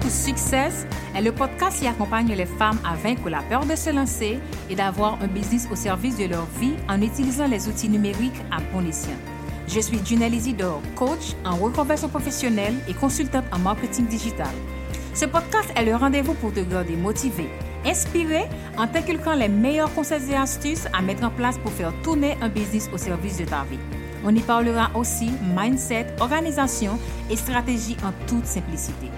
To Success est le podcast qui accompagne les femmes à vaincre la peur de se lancer et d'avoir un business au service de leur vie en utilisant les outils numériques à bon escient. Je suis Junelle Isidore, coach en reconversion professionnelle et consultante en marketing digital. Ce podcast est le rendez-vous pour te garder motivé, inspiré en t'inculquant les meilleurs conseils et astuces à mettre en place pour faire tourner un business au service de ta vie. On y parlera aussi mindset, organisation et stratégie en toute simplicité.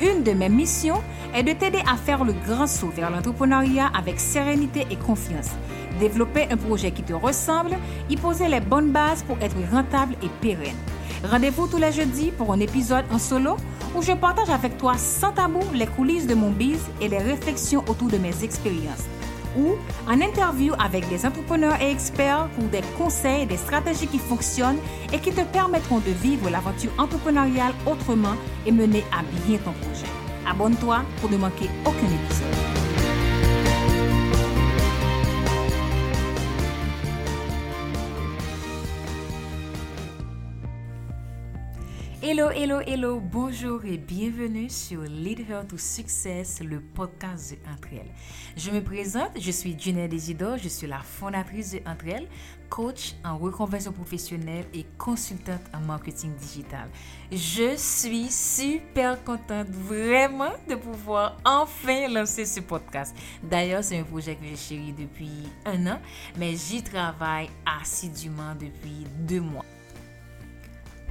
Une de mes missions est de t'aider à faire le grand saut vers l'entrepreneuriat avec sérénité et confiance. Développer un projet qui te ressemble, y poser les bonnes bases pour être rentable et pérenne. Rendez-vous tous les jeudis pour un épisode en solo où je partage avec toi sans tabou les coulisses de mon biz et les réflexions autour de mes expériences ou en interview avec des entrepreneurs et experts pour des conseils et des stratégies qui fonctionnent et qui te permettront de vivre l'aventure entrepreneuriale autrement et mener à bien ton projet. Abonne-toi pour ne manquer aucun épisode. Hello, hello, hello, bonjour et bienvenue sur Lead Her to Success, le podcast de Entre elles. Je me présente, je suis Junelle Desidor, je suis la fondatrice de Entre elles, coach en reconversion professionnelle et consultante en marketing digital. Je suis super contente vraiment de pouvoir enfin lancer ce podcast. D'ailleurs, c'est un projet que j'ai chéri depuis un an, mais j'y travaille assidûment depuis deux mois.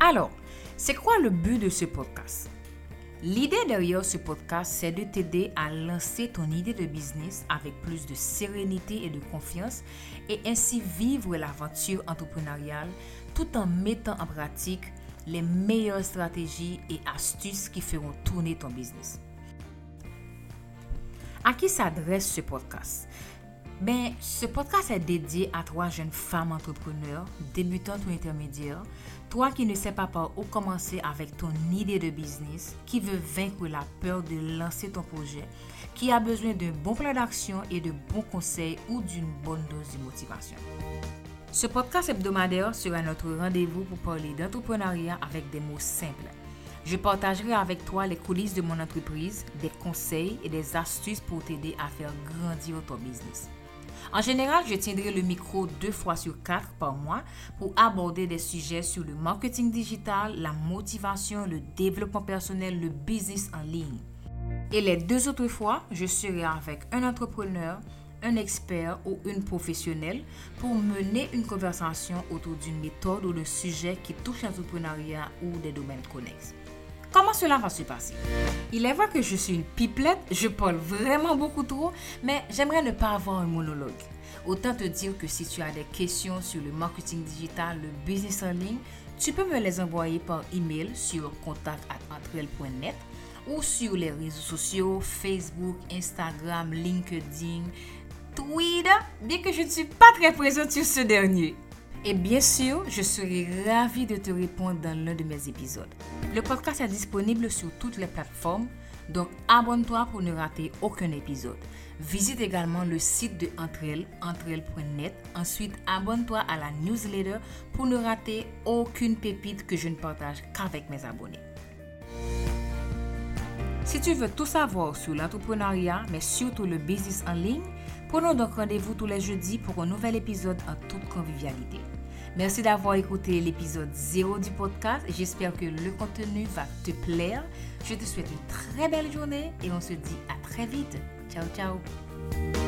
Alors, c'est quoi le but de ce podcast? L'idée derrière ce podcast, c'est de t'aider à lancer ton idée de business avec plus de sérénité et de confiance et ainsi vivre l'aventure entrepreneuriale tout en mettant en pratique les meilleures stratégies et astuces qui feront tourner ton business. À qui s'adresse ce podcast? Ben, ce podcast est dédié à trois jeunes femmes entrepreneurs, débutantes ou intermédiaires, toi qui ne sais pas par où commencer avec ton idée de business, qui veut vaincre la peur de lancer ton projet, qui a besoin d'un bon plan d'action et de bons conseils ou d'une bonne dose de motivation. Ce podcast hebdomadaire sera notre rendez-vous pour parler d'entrepreneuriat avec des mots simples. Je partagerai avec toi les coulisses de mon entreprise, des conseils et des astuces pour t'aider à faire grandir ton business. En général, je tiendrai le micro deux fois sur quatre par mois pour aborder des sujets sur le marketing digital, la motivation, le développement personnel, le business en ligne. Et les deux autres fois, je serai avec un entrepreneur, un expert ou une professionnelle pour mener une conversation autour d'une méthode ou d'un sujet qui touche l'entrepreneuriat ou des domaines connexes. Comment cela va se passer? Il est vrai que je suis une pipelette, je parle vraiment beaucoup trop, mais j'aimerais ne pas avoir un monologue. Autant te dire que si tu as des questions sur le marketing digital, le business en ligne, tu peux me les envoyer par email sur contact@entrel.net ou sur les réseaux sociaux Facebook, Instagram, LinkedIn, Twitter, bien que je ne suis pas très présente sur ce dernier. Et bien sûr, je serai ravie de te répondre dans l'un de mes épisodes. Le podcast est disponible sur toutes les plateformes, donc abonne-toi pour ne rater aucun épisode. Visite également le site de Entrel, entrel.net. Ensuite, abonne-toi à la newsletter pour ne rater aucune pépite que je ne partage qu'avec mes abonnés. Si tu veux tout savoir sur l'entrepreneuriat, mais surtout le business en ligne, prenons donc rendez-vous tous les jeudis pour un nouvel épisode en toute convivialité. Merci d'avoir écouté l'épisode 0 du podcast. J'espère que le contenu va te plaire. Je te souhaite une très belle journée et on se dit à très vite. Ciao, ciao.